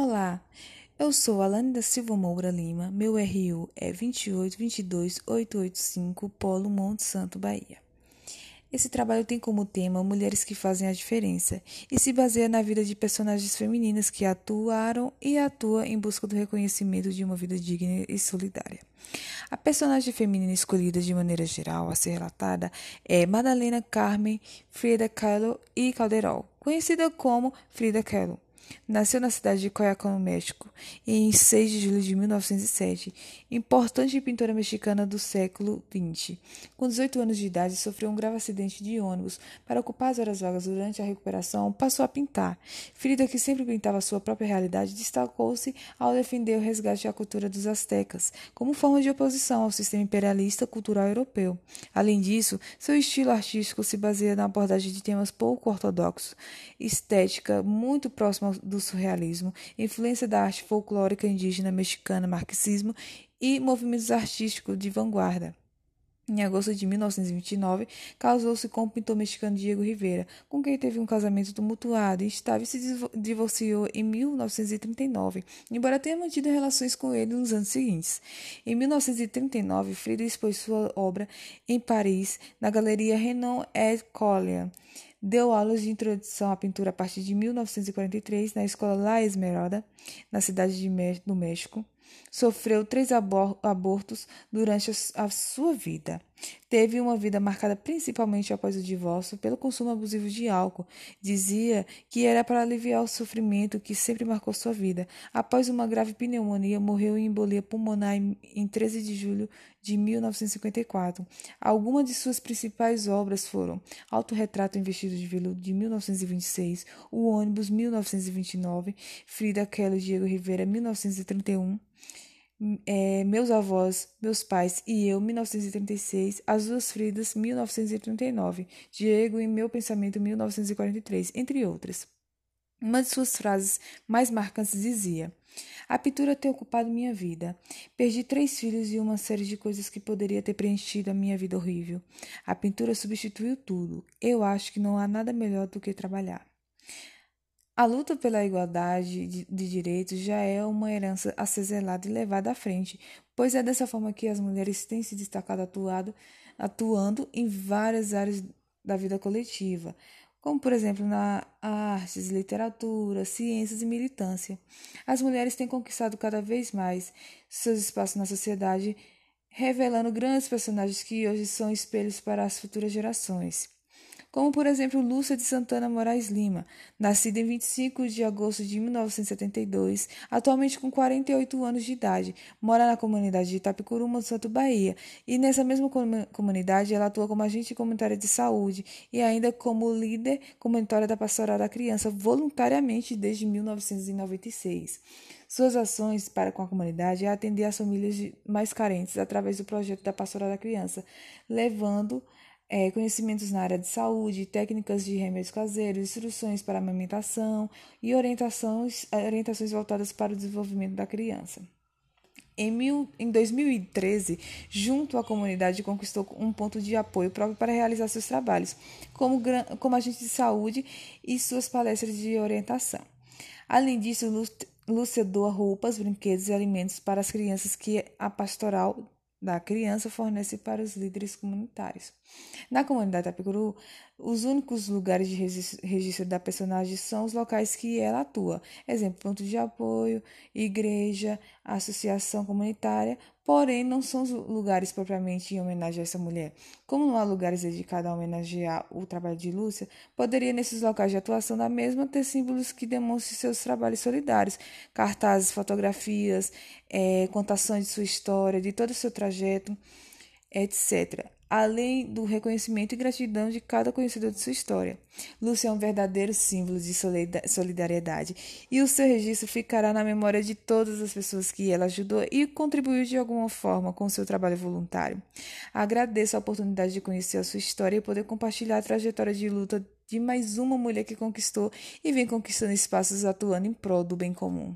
Olá, eu sou Alane da Silva Moura Lima, meu RU é 2822885, Polo Monte Santo, Bahia. Esse trabalho tem como tema Mulheres que Fazem a Diferença e se baseia na vida de personagens femininas que atuaram e atuam em busca do reconhecimento de uma vida digna e solidária. A personagem feminina escolhida de maneira geral a ser relatada é Madalena Carmen Frida Kahlo e Calderol, conhecida como Frida Kahlo. Nasceu na cidade de Coyacán, no México, em 6 de julho de 1907, importante pintora mexicana do século XX. Com 18 anos de idade, sofreu um grave acidente de ônibus. Para ocupar as horas vagas durante a recuperação, passou a pintar. Frida, que sempre pintava sua própria realidade, destacou-se ao defender o resgate da cultura dos astecas, como forma de oposição ao sistema imperialista cultural europeu. Além disso, seu estilo artístico se baseia na abordagem de temas pouco ortodoxos, estética muito próxima do surrealismo, influência da arte folclórica indígena mexicana, marxismo e movimentos artísticos de vanguarda. Em agosto de 1929, casou-se com o pintor mexicano Diego Rivera, com quem teve um casamento tumultuado e instável e se divorciou em 1939, embora tenha mantido relações com ele nos anos seguintes. Em 1939, Frida expôs sua obra em Paris, na Galeria Renan et Collier. Deu aulas de introdução à pintura a partir de 1943 na Escola La Esmeralda, na cidade de do México. Sofreu três abortos durante a sua vida. Teve uma vida marcada principalmente após o divórcio pelo consumo abusivo de álcool. Dizia que era para aliviar o sofrimento que sempre marcou sua vida. Após uma grave pneumonia, morreu em embolia pulmonar em 13 de julho de 1954. Algumas de suas principais obras foram Autorretrato em Vestido de Veludo de 1926, O Ônibus 1929, Frida Kahlo e Diego Rivera 1931 é, Meus Avós, Meus Pais e Eu, 1936, As Duas Fridas, 1939, Diego e Meu Pensamento, 1943, entre outras. Uma de suas frases mais marcantes dizia: A pintura tem ocupado minha vida. Perdi três filhos e uma série de coisas que poderia ter preenchido a minha vida horrível. A pintura substituiu tudo. Eu acho que não há nada melhor do que trabalhar. A luta pela igualdade de, de direitos já é uma herança a ser zelada e levada à frente, pois é dessa forma que as mulheres têm se destacado atuado, atuando em várias áreas da vida coletiva, como por exemplo na artes, literatura, ciências e militância. As mulheres têm conquistado cada vez mais seus espaços na sociedade, revelando grandes personagens que hoje são espelhos para as futuras gerações como por exemplo Lúcia de Santana Moraes Lima, nascida em 25 de agosto de 1972, atualmente com 48 anos de idade, mora na comunidade de Itapicuruma, Santo Bahia, e nessa mesma comunidade ela atua como agente comunitária de saúde e ainda como líder comunitária da Pastoral da Criança, voluntariamente desde 1996. Suas ações para com a comunidade é atender as famílias mais carentes através do projeto da Pastoral da Criança, levando é, conhecimentos na área de saúde, técnicas de remédios caseiros, instruções para amamentação e orientações, orientações voltadas para o desenvolvimento da criança. Em, mil, em 2013, junto à comunidade, conquistou um ponto de apoio próprio para realizar seus trabalhos, como, como agente de saúde e suas palestras de orientação. Além disso, Lúcia doa roupas, brinquedos e alimentos para as crianças que a pastoral da criança fornece para os líderes comunitários. Na comunidade Tapicuru, os únicos lugares de registro da personagem são os locais que ela atua, exemplo, ponto de apoio, igreja, associação comunitária, porém não são os lugares propriamente em homenagem a essa mulher. Como não há lugares dedicados a homenagear o trabalho de Lúcia, poderia nesses locais de atuação da mesma ter símbolos que demonstrem seus trabalhos solidários, cartazes, fotografias, é, contações de sua história, de todo o seu trajeto, etc além do reconhecimento e gratidão de cada conhecedor de sua história. Lúcia é um verdadeiro símbolo de solidariedade e o seu registro ficará na memória de todas as pessoas que ela ajudou e contribuiu de alguma forma com o seu trabalho voluntário. Agradeço a oportunidade de conhecer a sua história e poder compartilhar a trajetória de luta de mais uma mulher que conquistou e vem conquistando espaços atuando em prol do bem comum.